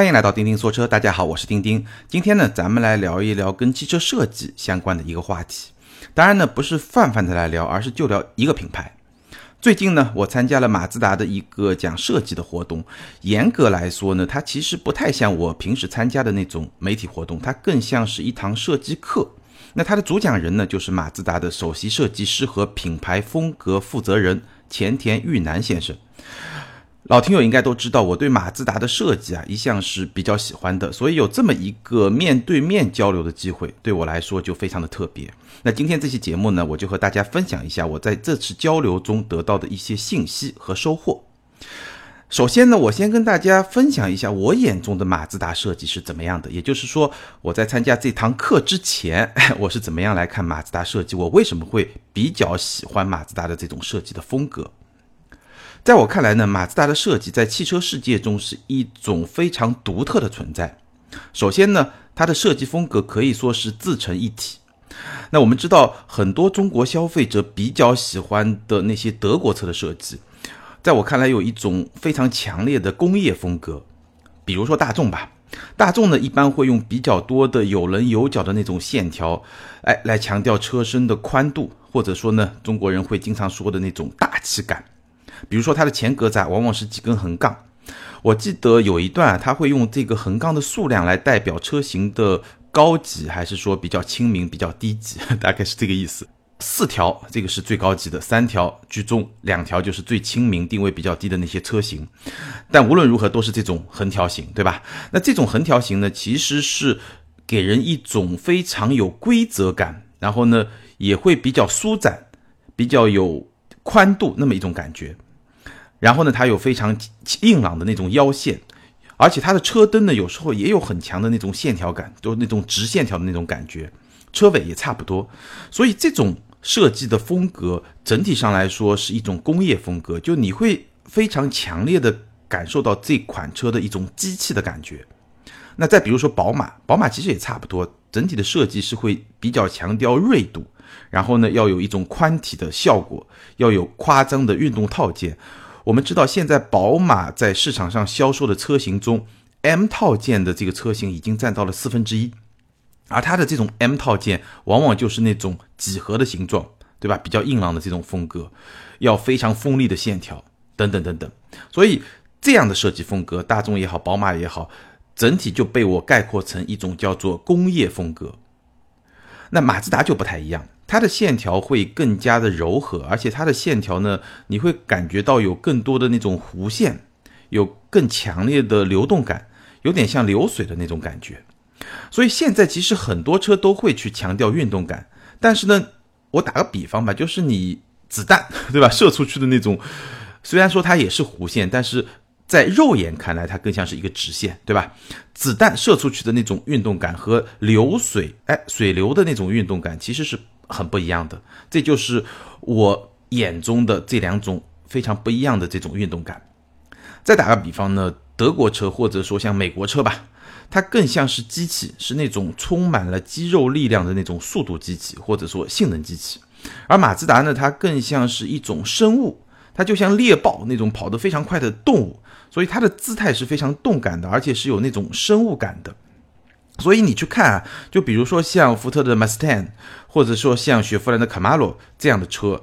欢迎来到钉钉说车，大家好，我是钉钉。今天呢，咱们来聊一聊跟汽车设计相关的一个话题。当然呢，不是泛泛的来聊，而是就聊一个品牌。最近呢，我参加了马自达的一个讲设计的活动。严格来说呢，它其实不太像我平时参加的那种媒体活动，它更像是一堂设计课。那它的主讲人呢，就是马自达的首席设计师和品牌风格负责人前田裕南先生。老听友应该都知道，我对马自达的设计啊一向是比较喜欢的，所以有这么一个面对面交流的机会，对我来说就非常的特别。那今天这期节目呢，我就和大家分享一下我在这次交流中得到的一些信息和收获。首先呢，我先跟大家分享一下我眼中的马自达设计是怎么样的，也就是说我在参加这堂课之前，我是怎么样来看马自达设计，我为什么会比较喜欢马自达的这种设计的风格。在我看来呢，马自达的设计在汽车世界中是一种非常独特的存在。首先呢，它的设计风格可以说是自成一体。那我们知道，很多中国消费者比较喜欢的那些德国车的设计，在我看来有一种非常强烈的工业风格。比如说大众吧，大众呢一般会用比较多的有棱有角的那种线条，哎，来强调车身的宽度，或者说呢，中国人会经常说的那种大气感。比如说它的前格栅往往是几根横杠，我记得有一段啊，他会用这个横杠的数量来代表车型的高级，还是说比较亲民、比较低级，大概是这个意思。四条这个是最高级的，三条居中，两条就是最亲民、定位比较低的那些车型。但无论如何都是这种横条形，对吧？那这种横条形呢，其实是给人一种非常有规则感，然后呢也会比较舒展、比较有宽度那么一种感觉。然后呢，它有非常硬朗的那种腰线，而且它的车灯呢，有时候也有很强的那种线条感，就是那种直线条的那种感觉。车尾也差不多，所以这种设计的风格整体上来说是一种工业风格，就你会非常强烈的感受到这款车的一种机器的感觉。那再比如说宝马，宝马其实也差不多，整体的设计是会比较强调锐度，然后呢要有一种宽体的效果，要有夸张的运动套件。我们知道，现在宝马在市场上销售的车型中，M 套件的这个车型已经占到了四分之一，而它的这种 M 套件往往就是那种几何的形状，对吧？比较硬朗的这种风格，要非常锋利的线条，等等等等。所以这样的设计风格，大众也好，宝马也好，整体就被我概括成一种叫做工业风格。那马自达就不太一样。它的线条会更加的柔和，而且它的线条呢，你会感觉到有更多的那种弧线，有更强烈的流动感，有点像流水的那种感觉。所以现在其实很多车都会去强调运动感，但是呢，我打个比方吧，就是你子弹 对吧，射出去的那种，虽然说它也是弧线，但是。在肉眼看来，它更像是一个直线，对吧？子弹射出去的那种运动感和流水，哎，水流的那种运动感其实是很不一样的。这就是我眼中的这两种非常不一样的这种运动感。再打个比方呢，德国车或者说像美国车吧，它更像是机器，是那种充满了肌肉力量的那种速度机器或者说性能机器。而马自达呢，它更像是一种生物，它就像猎豹那种跑得非常快的动物。所以它的姿态是非常动感的，而且是有那种生物感的。所以你去看啊，就比如说像福特的 Mustang，或者说像雪佛兰的 Camaro 这样的车，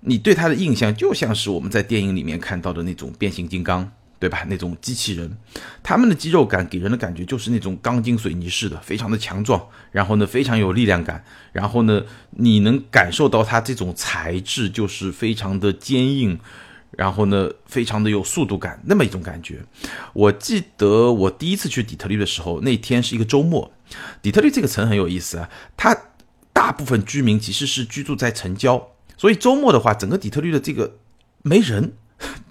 你对它的印象就像是我们在电影里面看到的那种变形金刚，对吧？那种机器人，他们的肌肉感给人的感觉就是那种钢筋水泥似的，非常的强壮，然后呢非常有力量感，然后呢你能感受到它这种材质就是非常的坚硬。然后呢，非常的有速度感，那么一种感觉。我记得我第一次去底特律的时候，那天是一个周末。底特律这个城很有意思啊，它大部分居民其实是居住在城郊，所以周末的话，整个底特律的这个没人，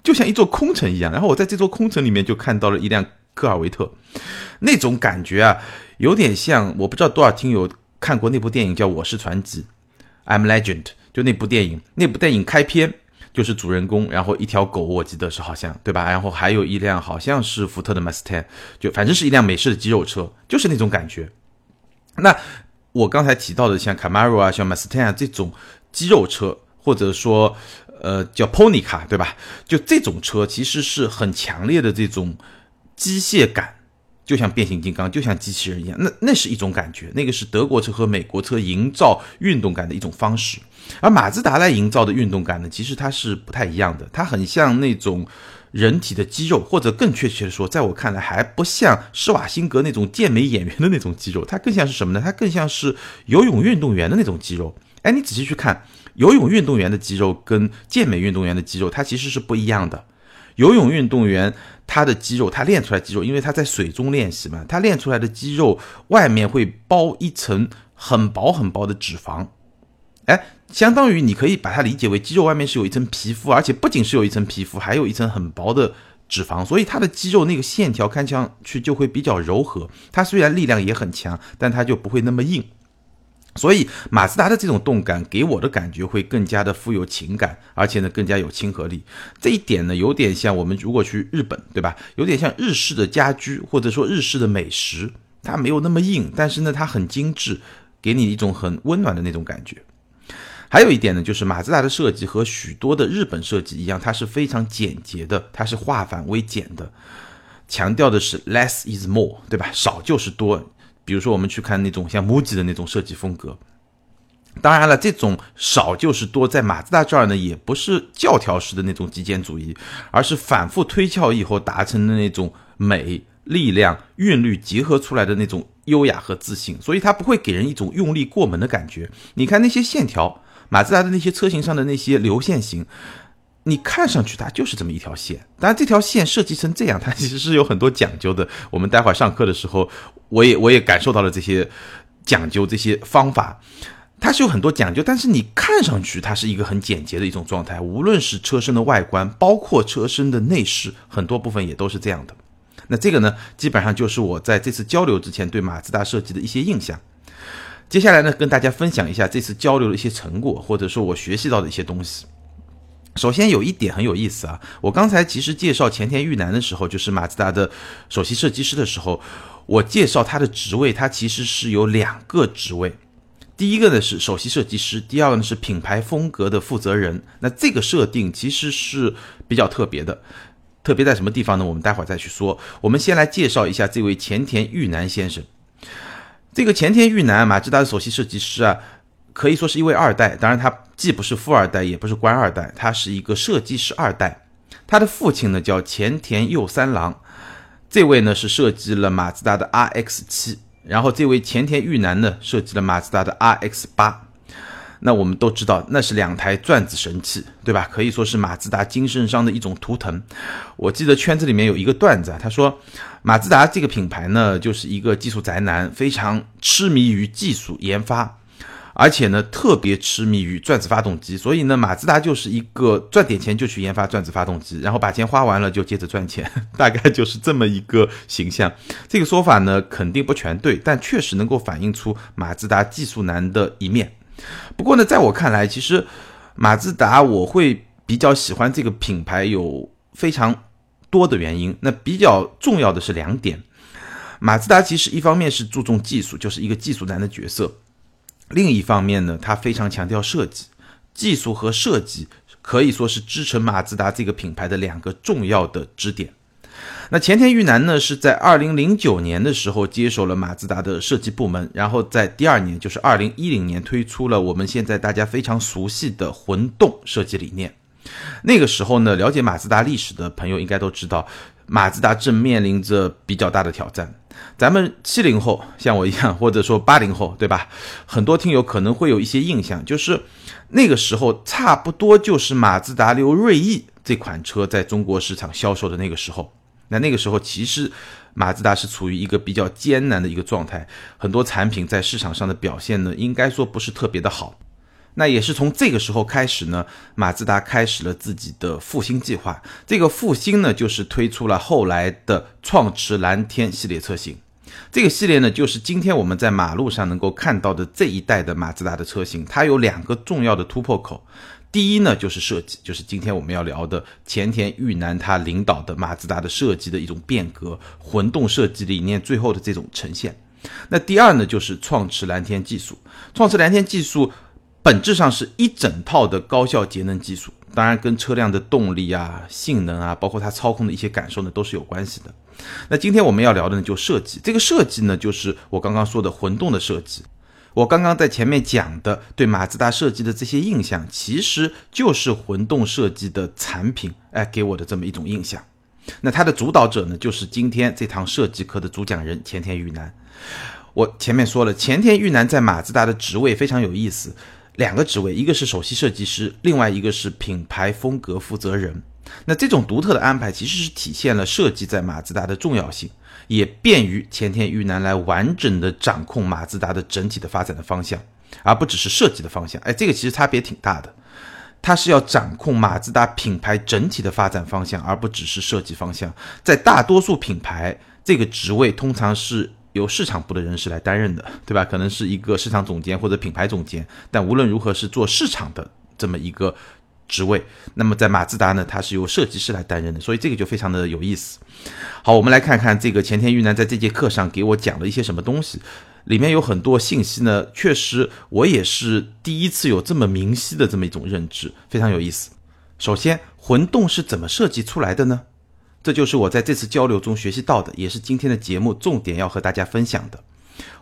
就像一座空城一样。然后我在这座空城里面就看到了一辆科尔维特，那种感觉啊，有点像我不知道多少听友看过那部电影叫《我是传奇》，I'm Legend，就那部电影，那部电影开篇。就是主人公，然后一条狗，我记得是好像对吧？然后还有一辆好像是福特的 Mustang，就反正是一辆美式的肌肉车，就是那种感觉。那我刚才提到的像 Camaro 啊，像 Mustang 这种肌肉车，或者说呃叫 Pony 卡，对吧？就这种车其实是很强烈的这种机械感，就像变形金刚，就像机器人一样，那那是一种感觉，那个是德国车和美国车营造运动感的一种方式。而马自达来营造的运动感呢，其实它是不太一样的，它很像那种人体的肌肉，或者更确切的说，在我看来还不像施瓦辛格那种健美演员的那种肌肉，它更像是什么呢？它更像是游泳运动员的那种肌肉。哎，你仔细去看，游泳运动员的肌肉跟健美运动员的肌肉，它其实是不一样的。游泳运动员他的肌肉，他练出来肌肉，因为他在水中练习嘛，他练出来的肌肉外面会包一层很薄很薄的脂肪。哎，相当于你可以把它理解为肌肉外面是有一层皮肤，而且不仅是有一层皮肤，还有一层很薄的脂肪，所以他的肌肉那个线条看上去就会比较柔和。他虽然力量也很强，但他就不会那么硬。所以马自达的这种动感给我的感觉会更加的富有情感，而且呢更加有亲和力。这一点呢有点像我们如果去日本，对吧？有点像日式的家居或者说日式的美食，它没有那么硬，但是呢它很精致，给你一种很温暖的那种感觉。还有一点呢，就是马自达的设计和许多的日本设计一样，它是非常简洁的，它是化繁为简的，强调的是 less is more，对吧？少就是多。比如说我们去看那种像 MUJI 的那种设计风格，当然了，这种少就是多，在马自达这儿呢，也不是教条式的那种极简主义，而是反复推敲以后达成的那种美、力量、韵律结合出来的那种优雅和自信，所以它不会给人一种用力过猛的感觉。你看那些线条。马自达的那些车型上的那些流线型，你看上去它就是这么一条线，当然这条线设计成这样，它其实是有很多讲究的。我们待会儿上课的时候，我也我也感受到了这些讲究，这些方法，它是有很多讲究。但是你看上去它是一个很简洁的一种状态，无论是车身的外观，包括车身的内饰，很多部分也都是这样的。那这个呢，基本上就是我在这次交流之前对马自达设计的一些印象。接下来呢，跟大家分享一下这次交流的一些成果，或者说我学习到的一些东西。首先有一点很有意思啊，我刚才其实介绍前田裕南的时候，就是马自达的首席设计师的时候，我介绍他的职位，他其实是有两个职位。第一个呢是首席设计师，第二个呢是品牌风格的负责人。那这个设定其实是比较特别的，特别在什么地方呢？我们待会儿再去说。我们先来介绍一下这位前田裕南先生。这个前田裕南，马自达的首席设计师啊，可以说是一位二代。当然，他既不是富二代，也不是官二代，他是一个设计师二代。他的父亲呢叫前田佑三郎，这位呢是设计了马自达的 RX 七，然后这位前田裕男呢设计了马自达的 RX 八。那我们都知道，那是两台转子神器，对吧？可以说是马自达精神上的一种图腾。我记得圈子里面有一个段子啊，他说马自达这个品牌呢，就是一个技术宅男，非常痴迷于技术研发，而且呢，特别痴迷于转子发动机。所以呢，马自达就是一个赚点钱就去研发转子发动机，然后把钱花完了就接着赚钱，大概就是这么一个形象。这个说法呢，肯定不全对，但确实能够反映出马自达技术男的一面。不过呢，在我看来，其实马自达我会比较喜欢这个品牌，有非常多的原因。那比较重要的是两点：马自达其实一方面是注重技术，就是一个技术男的角色；另一方面呢，它非常强调设计。技术和设计可以说是支撑马自达这个品牌的两个重要的支点。那前田裕南呢，是在二零零九年的时候接手了马自达的设计部门，然后在第二年，就是二零一零年推出了我们现在大家非常熟悉的混动设计理念。那个时候呢，了解马自达历史的朋友应该都知道，马自达正面临着比较大的挑战。咱们七零后像我一样，或者说八零后，对吧？很多听友可能会有一些印象，就是那个时候差不多就是马自达刘锐意这款车在中国市场销售的那个时候。那那个时候，其实马自达是处于一个比较艰难的一个状态，很多产品在市场上的表现呢，应该说不是特别的好。那也是从这个时候开始呢，马自达开始了自己的复兴计划。这个复兴呢，就是推出了后来的创驰蓝天系列车型。这个系列呢，就是今天我们在马路上能够看到的这一代的马自达的车型。它有两个重要的突破口。第一呢，就是设计，就是今天我们要聊的前田裕南他领导的马自达的设计的一种变革，混动设计理念最后的这种呈现。那第二呢，就是创驰蓝天技术。创驰蓝天技术本质上是一整套的高效节能技术，当然跟车辆的动力啊、性能啊，包括它操控的一些感受呢，都是有关系的。那今天我们要聊的呢，就设计。这个设计呢，就是我刚刚说的混动的设计。我刚刚在前面讲的对马自达设计的这些印象，其实就是混动设计的产品，哎，给我的这么一种印象。那它的主导者呢，就是今天这堂设计课的主讲人前田裕南。我前面说了，前田裕南在马自达的职位非常有意思，两个职位，一个是首席设计师，另外一个是品牌风格负责人。那这种独特的安排，其实是体现了设计在马自达的重要性。也便于前田裕南来完整的掌控马自达的整体的发展的方向，而不只是设计的方向。哎，这个其实差别挺大的。他是要掌控马自达品牌整体的发展方向，而不只是设计方向。在大多数品牌，这个职位通常是由市场部的人士来担任的，对吧？可能是一个市场总监或者品牌总监。但无论如何，是做市场的这么一个。职位，那么在马自达呢，它是由设计师来担任的，所以这个就非常的有意思。好，我们来看看这个前田裕南在这节课上给我讲了一些什么东西，里面有很多信息呢，确实我也是第一次有这么明晰的这么一种认知，非常有意思。首先，混动是怎么设计出来的呢？这就是我在这次交流中学习到的，也是今天的节目重点要和大家分享的。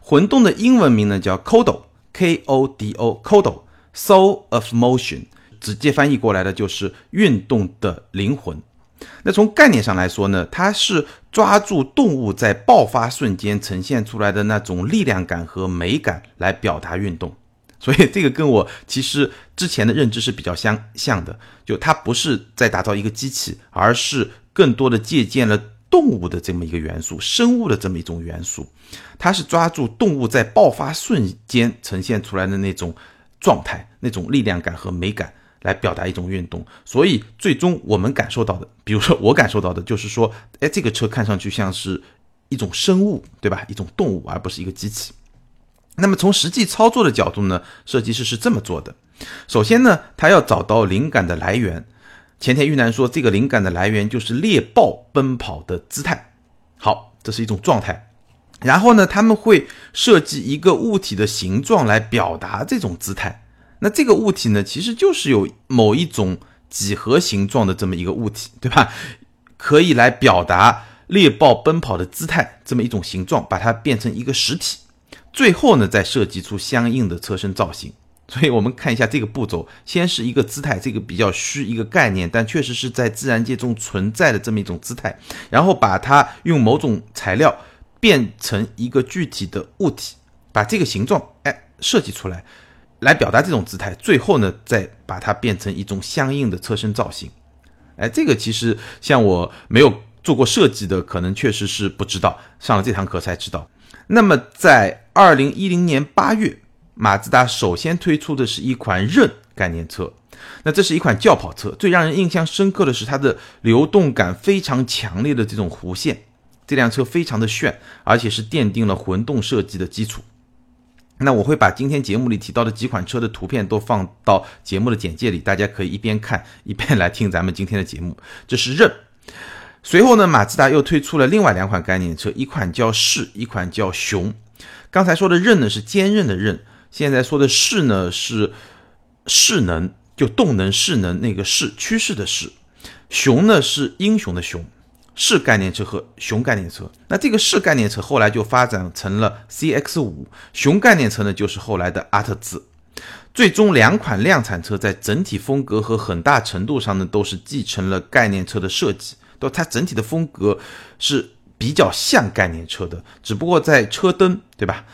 混动的英文名呢叫 CODO，K-O-D-O，CODO，Soul of Motion。直接翻译过来的就是运动的灵魂。那从概念上来说呢，它是抓住动物在爆发瞬间呈现出来的那种力量感和美感来表达运动。所以这个跟我其实之前的认知是比较相像的，就它不是在打造一个机器，而是更多的借鉴了动物的这么一个元素，生物的这么一种元素。它是抓住动物在爆发瞬间呈现出来的那种状态、那种力量感和美感。来表达一种运动，所以最终我们感受到的，比如说 我感受到的，就是说，哎，这个车看上去像是一种生物，对吧？一种动物，而不是一个机器。那么从实际操作的角度呢，设计师是这么做的：首先呢，他要找到灵感的来源。前田裕南说，这个灵感的来源就是猎豹奔跑的姿态。好，这是一种状态。然后呢，他们会设计一个物体的形状来表达这种姿态。那这个物体呢，其实就是有某一种几何形状的这么一个物体，对吧？可以来表达猎豹奔跑的姿态这么一种形状，把它变成一个实体，最后呢再设计出相应的车身造型。所以我们看一下这个步骤，先是一个姿态，这个比较虚一个概念，但确实是在自然界中存在的这么一种姿态，然后把它用某种材料变成一个具体的物体，把这个形状哎设计出来。来表达这种姿态，最后呢，再把它变成一种相应的车身造型。哎，这个其实像我没有做过设计的，可能确实是不知道，上了这堂课才知道。那么在二零一零年八月，马自达首先推出的是一款刃概念车。那这是一款轿跑车，最让人印象深刻的是它的流动感非常强烈的这种弧线，这辆车非常的炫，而且是奠定了混动设计的基础。那我会把今天节目里提到的几款车的图片都放到节目的简介里，大家可以一边看一边来听咱们今天的节目。这是刃。随后呢，马自达又推出了另外两款概念车，一款叫势，一款叫雄。刚才说的刃呢是坚韧的刃，现在说的势呢是势能，就动能势能那个势，趋势的势。雄呢是英雄的雄。是概念车和熊概念车，那这个是概念车后来就发展成了 CX 五，熊概念车呢就是后来的阿特兹，最终两款量产车在整体风格和很大程度上呢都是继承了概念车的设计，都它整体的风格是比较像概念车的，只不过在车灯对吧、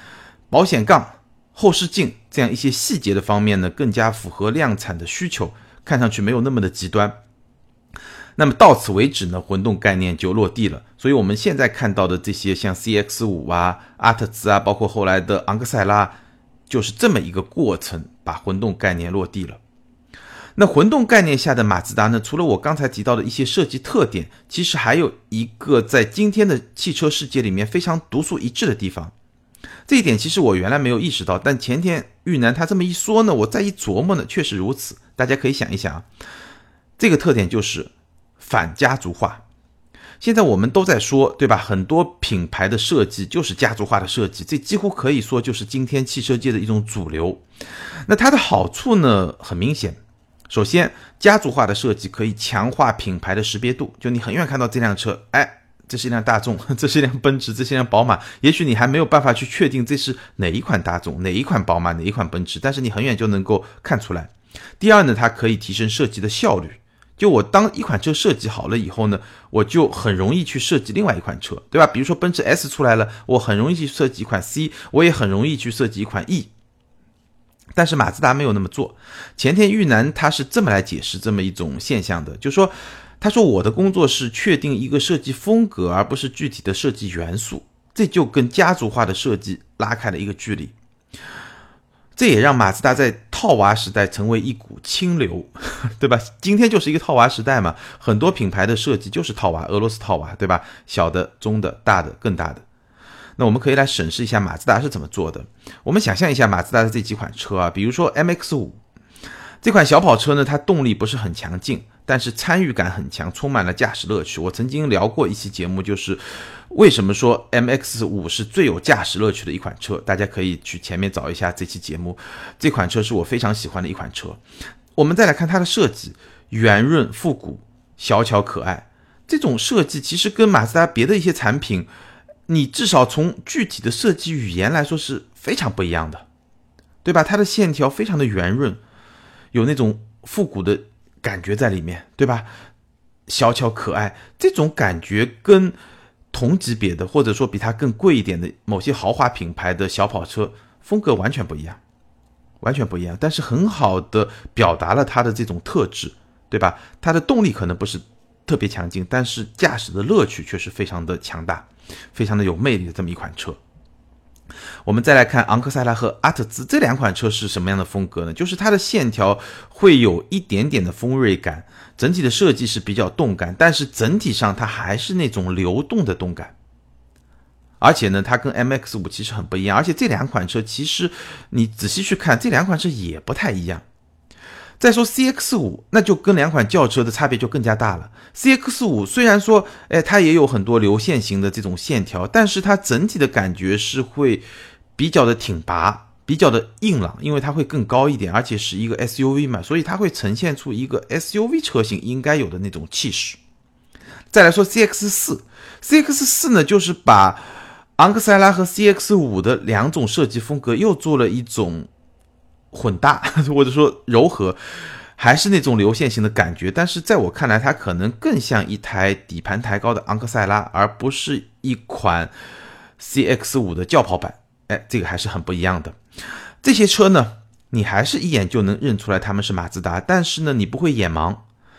保险杠、后视镜这样一些细节的方面呢更加符合量产的需求，看上去没有那么的极端。那么到此为止呢，混动概念就落地了。所以我们现在看到的这些像 CX 五啊、阿特兹啊，包括后来的昂克赛拉，就是这么一个过程，把混动概念落地了。那混动概念下的马自达呢，除了我刚才提到的一些设计特点，其实还有一个在今天的汽车世界里面非常独树一帜的地方。这一点其实我原来没有意识到，但前天玉南他这么一说呢，我再一琢磨呢，确实如此。大家可以想一想啊，这个特点就是。反家族化，现在我们都在说，对吧？很多品牌的设计就是家族化的设计，这几乎可以说就是今天汽车界的一种主流。那它的好处呢，很明显，首先，家族化的设计可以强化品牌的识别度，就你很远看到这辆车，哎，这是一辆大众，这是一辆奔驰，这是一辆宝马。也许你还没有办法去确定这是哪一款大众、哪一款宝马、哪一款奔驰，但是你很远就能够看出来。第二呢，它可以提升设计的效率。就我当一款车设计好了以后呢，我就很容易去设计另外一款车，对吧？比如说奔驰 S 出来了，我很容易去设计一款 C，我也很容易去设计一款 E。但是马自达没有那么做。前田裕南他是这么来解释这么一种现象的，就说他说我的工作是确定一个设计风格，而不是具体的设计元素，这就跟家族化的设计拉开了一个距离。这也让马自达在套娃时代成为一股清流，对吧？今天就是一个套娃时代嘛，很多品牌的设计就是套娃，俄罗斯套娃，对吧？小的、中的、大的、更大的。那我们可以来审视一下马自达是怎么做的。我们想象一下马自达的这几款车啊，比如说 MX-5 这款小跑车呢，它动力不是很强劲，但是参与感很强，充满了驾驶乐趣。我曾经聊过一期节目，就是为什么说 MX-5 是最有驾驶乐趣的一款车，大家可以去前面找一下这期节目。这款车是我非常喜欢的一款车。我们再来看它的设计，圆润复古、小巧可爱，这种设计其实跟马自达别的一些产品。你至少从具体的设计语言来说是非常不一样的，对吧？它的线条非常的圆润，有那种复古的感觉在里面，对吧？小巧可爱，这种感觉跟同级别的或者说比它更贵一点的某些豪华品牌的小跑车风格完全不一样，完全不一样。但是很好的表达了它的这种特质，对吧？它的动力可能不是特别强劲，但是驾驶的乐趣却是非常的强大。非常的有魅力的这么一款车，我们再来看昂克赛拉和阿特兹这两款车是什么样的风格呢？就是它的线条会有一点点的锋锐感，整体的设计是比较动感，但是整体上它还是那种流动的动感。而且呢，它跟 MX 五其实很不一样，而且这两款车其实你仔细去看，这两款车也不太一样。再说 CX 五，那就跟两款轿车的差别就更加大了。CX 五虽然说，哎，它也有很多流线型的这种线条，但是它整体的感觉是会比较的挺拔，比较的硬朗，因为它会更高一点，而且是一个 SUV 嘛，所以它会呈现出一个 SUV 车型应该有的那种气势。再来说 CX 四，CX 四呢，就是把昂克赛拉和 CX 五的两种设计风格又做了一种。混搭 或者说柔和，还是那种流线型的感觉，但是在我看来，它可能更像一台底盘抬高的昂克赛拉，而不是一款 CX 五的轿跑版。哎，这个还是很不一样的。这些车呢，你还是一眼就能认出来他们是马自达，但是呢，你不会眼盲，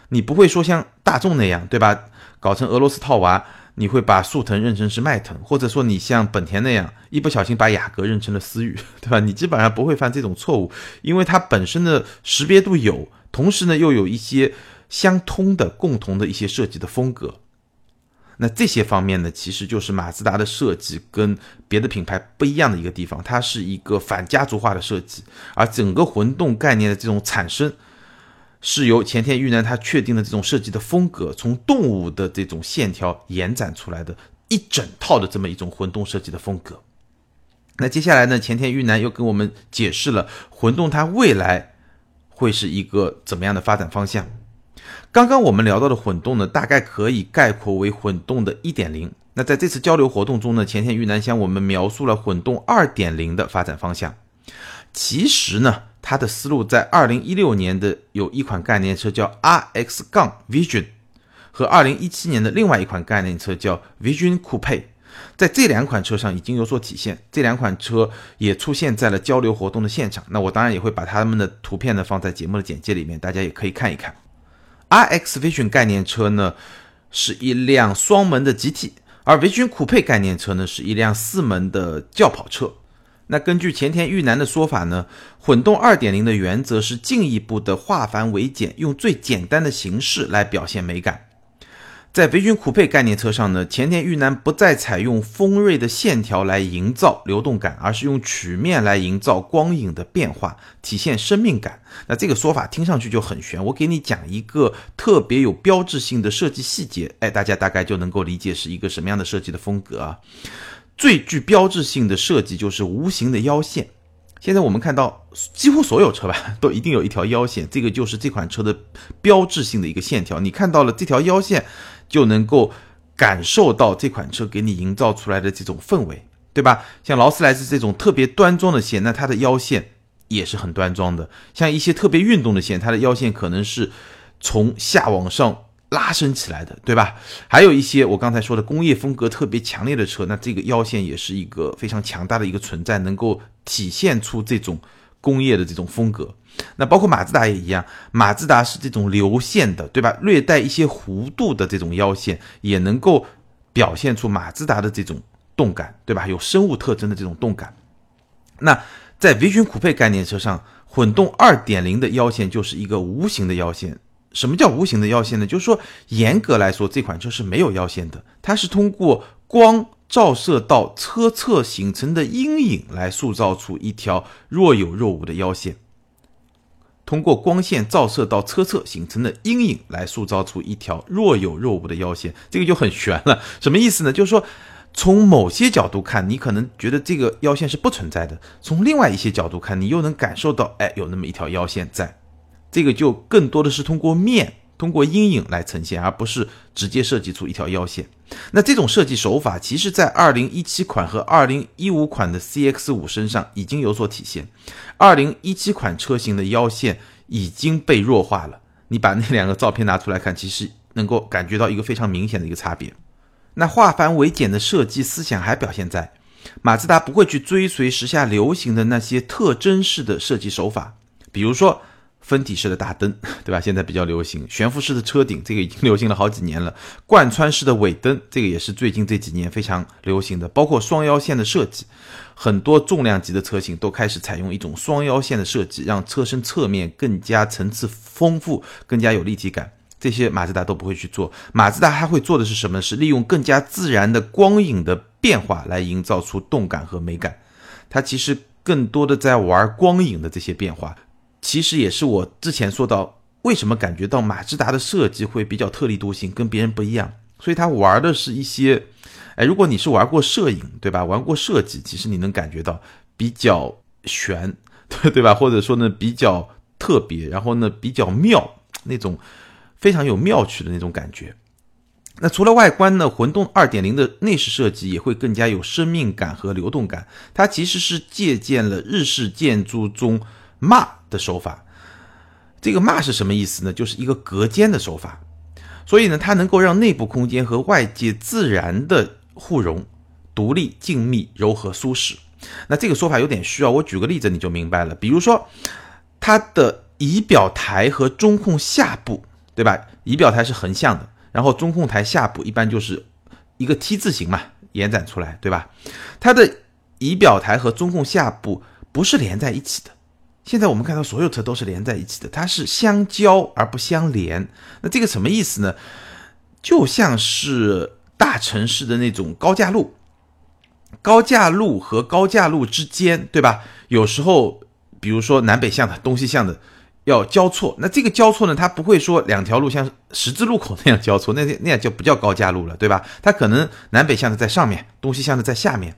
你不会说像大众那样，对吧？搞成俄罗斯套娃。你会把速腾认成是迈腾，或者说你像本田那样一不小心把雅阁认成了思域，对吧？你基本上不会犯这种错误，因为它本身的识别度有，同时呢又有一些相通的、共同的一些设计的风格。那这些方面呢，其实就是马自达的设计跟别的品牌不一样的一个地方，它是一个反家族化的设计，而整个混动概念的这种产生。是由前田裕南他确定的这种设计的风格，从动物的这种线条延展出来的一整套的这么一种混动设计的风格。那接下来呢，前田裕南又跟我们解释了混动它未来会是一个怎么样的发展方向。刚刚我们聊到的混动呢，大概可以概括为混动的一点零。那在这次交流活动中呢，前田裕南向我们描述了混动二点零的发展方向。其实呢。他的思路在二零一六年的有一款概念车叫 RX- 杠 Vision，和二零一七年的另外一款概念车叫 Vision Coupe，在这两款车上已经有所体现。这两款车也出现在了交流活动的现场。那我当然也会把他们的图片呢放在节目的简介里面，大家也可以看一看。RX Vision 概念车呢是一辆双门的 GT，而 Vision Coupe 概念车呢是一辆四门的轿跑车。那根据前田裕南的说法呢，混动二点零的原则是进一步的化繁为简，用最简单的形式来表现美感。在维军酷配概念车上呢，前田裕南不再采用锋锐的线条来营造流动感，而是用曲面来营造光影的变化，体现生命感。那这个说法听上去就很玄，我给你讲一个特别有标志性的设计细节，哎，大家大概就能够理解是一个什么样的设计的风格啊。最具标志性的设计就是无形的腰线，现在我们看到几乎所有车吧，都一定有一条腰线，这个就是这款车的标志性的一个线条。你看到了这条腰线，就能够感受到这款车给你营造出来的这种氛围，对吧？像劳斯莱斯这种特别端庄的线，那它的腰线也是很端庄的。像一些特别运动的线，它的腰线可能是从下往上。拉伸起来的，对吧？还有一些我刚才说的工业风格特别强烈的车，那这个腰线也是一个非常强大的一个存在，能够体现出这种工业的这种风格。那包括马自达也一样，马自达是这种流线的，对吧？略带一些弧度的这种腰线，也能够表现出马自达的这种动感，对吧？有生物特征的这种动感。那在 Vision 酷配概念车上，混动2.0的腰线就是一个无形的腰线。什么叫无形的腰线呢？就是说，严格来说，这款车是没有腰线的，它是通过光照射到车侧形成的阴影来塑造出一条若有若无的腰线。通过光线照射到车侧形成的阴影来塑造出一条若有若无的腰线，这个就很悬了。什么意思呢？就是说，从某些角度看，你可能觉得这个腰线是不存在的；从另外一些角度看，你又能感受到，哎，有那么一条腰线在。这个就更多的是通过面、通过阴影来呈现，而不是直接设计出一条腰线。那这种设计手法，其实在二零一七款和二零一五款的 CX 五身上已经有所体现。二零一七款车型的腰线已经被弱化了，你把那两个照片拿出来看，其实能够感觉到一个非常明显的一个差别。那化繁为简的设计思想还表现在马自达不会去追随时下流行的那些特征式的设计手法，比如说。分体式的大灯，对吧？现在比较流行悬浮式的车顶，这个已经流行了好几年了。贯穿式的尾灯，这个也是最近这几年非常流行的。包括双腰线的设计，很多重量级的车型都开始采用一种双腰线的设计，让车身侧面更加层次丰富，更加有立体感。这些马自达都不会去做。马自达还会做的是什么？是利用更加自然的光影的变化来营造出动感和美感。它其实更多的在玩光影的这些变化。其实也是我之前说到，为什么感觉到马自达的设计会比较特立独行，跟别人不一样。所以他玩的是一些，哎，如果你是玩过摄影，对吧？玩过设计，其实你能感觉到比较玄，对对吧？或者说呢，比较特别，然后呢，比较妙，那种非常有妙趣的那种感觉。那除了外观呢，混动2.0的内饰设计也会更加有生命感和流动感。它其实是借鉴了日式建筑中。骂的手法，这个骂是什么意思呢？就是一个隔间的手法，所以呢，它能够让内部空间和外界自然的互融，独立、静谧、柔和、舒适。那这个说法有点需要，我举个例子你就明白了。比如说，它的仪表台和中控下部，对吧？仪表台是横向的，然后中控台下部一般就是一个 T 字形嘛，延展出来，对吧？它的仪表台和中控下部不是连在一起的。现在我们看到所有车都是连在一起的，它是相交而不相连。那这个什么意思呢？就像是大城市的那种高架路，高架路和高架路之间，对吧？有时候，比如说南北向的、东西向的要交错，那这个交错呢，它不会说两条路像十字路口那样交错，那那样就不叫高架路了，对吧？它可能南北向的在上面，东西向的在下面，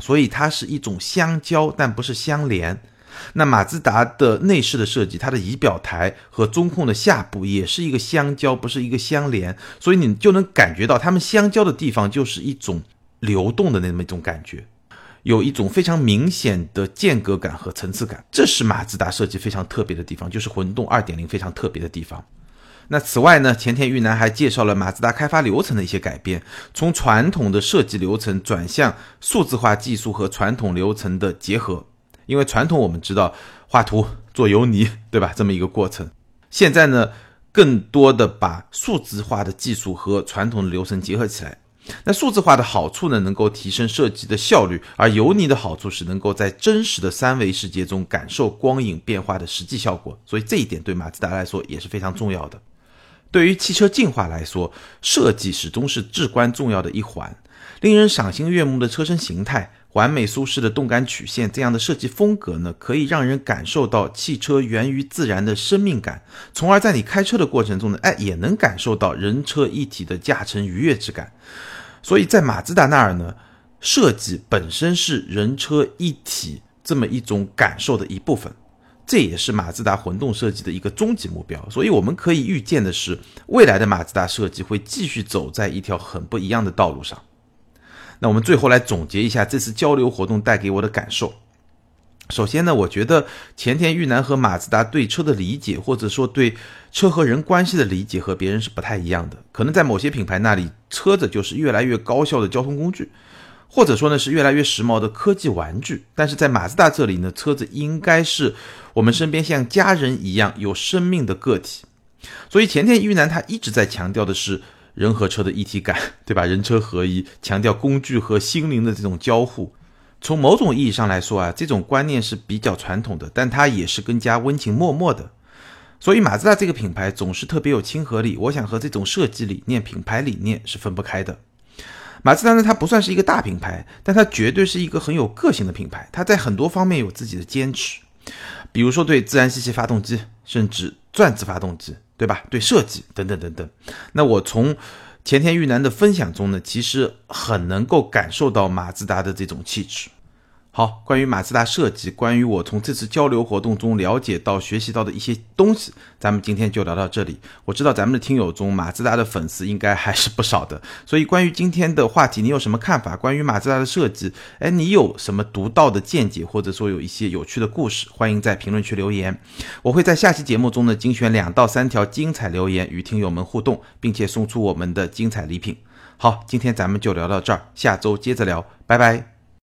所以它是一种相交，但不是相连。那马自达的内饰的设计，它的仪表台和中控的下部也是一个相交，不是一个相连，所以你就能感觉到它们相交的地方就是一种流动的那么一种感觉，有一种非常明显的间隔感和层次感，这是马自达设计非常特别的地方，就是混动2.0非常特别的地方。那此外呢，前田裕南还介绍了马自达开发流程的一些改变，从传统的设计流程转向数字化技术和传统流程的结合。因为传统我们知道画图做油泥，对吧？这么一个过程。现在呢，更多的把数字化的技术和传统的流程结合起来。那数字化的好处呢，能够提升设计的效率；而油泥的好处是能够在真实的三维世界中感受光影变化的实际效果。所以这一点对马自达来说也是非常重要的。对于汽车进化来说，设计始终是至关重要的一环。令人赏心悦目的车身形态。完美舒适的动感曲线，这样的设计风格呢，可以让人感受到汽车源于自然的生命感，从而在你开车的过程中呢，哎，也能感受到人车一体的驾乘愉悦之感。所以在马自达那儿呢，设计本身是人车一体这么一种感受的一部分。这也是马自达混动设计的一个终极目标，所以我们可以预见的是，未来的马自达设计会继续走在一条很不一样的道路上。那我们最后来总结一下这次交流活动带给我的感受。首先呢，我觉得前田裕南和马自达对车的理解，或者说对车和人关系的理解，和别人是不太一样的。可能在某些品牌那里，车子就是越来越高效的交通工具。或者说呢，是越来越时髦的科技玩具。但是在马自达这里呢，车子应该是我们身边像家人一样有生命的个体。所以前田裕南他一直在强调的是人和车的一体感，对吧？人车合一，强调工具和心灵的这种交互。从某种意义上来说啊，这种观念是比较传统的，但它也是更加温情脉脉的。所以马自达这个品牌总是特别有亲和力，我想和这种设计理念、品牌理念是分不开的。马自达呢，它不算是一个大品牌，但它绝对是一个很有个性的品牌。它在很多方面有自己的坚持，比如说对自然吸气发动机，甚至转子发动机，对吧？对设计等等等等。那我从前田玉楠的分享中呢，其实很能够感受到马自达的这种气质。好，关于马自达设计，关于我从这次交流活动中了解到、学习到的一些东西，咱们今天就聊到这里。我知道咱们的听友中马自达的粉丝应该还是不少的，所以关于今天的话题，你有什么看法？关于马自达的设计，哎，你有什么独到的见解，或者说有一些有趣的故事，欢迎在评论区留言。我会在下期节目中呢精选两到三条精彩留言与听友们互动，并且送出我们的精彩礼品。好，今天咱们就聊到这儿，下周接着聊，拜拜。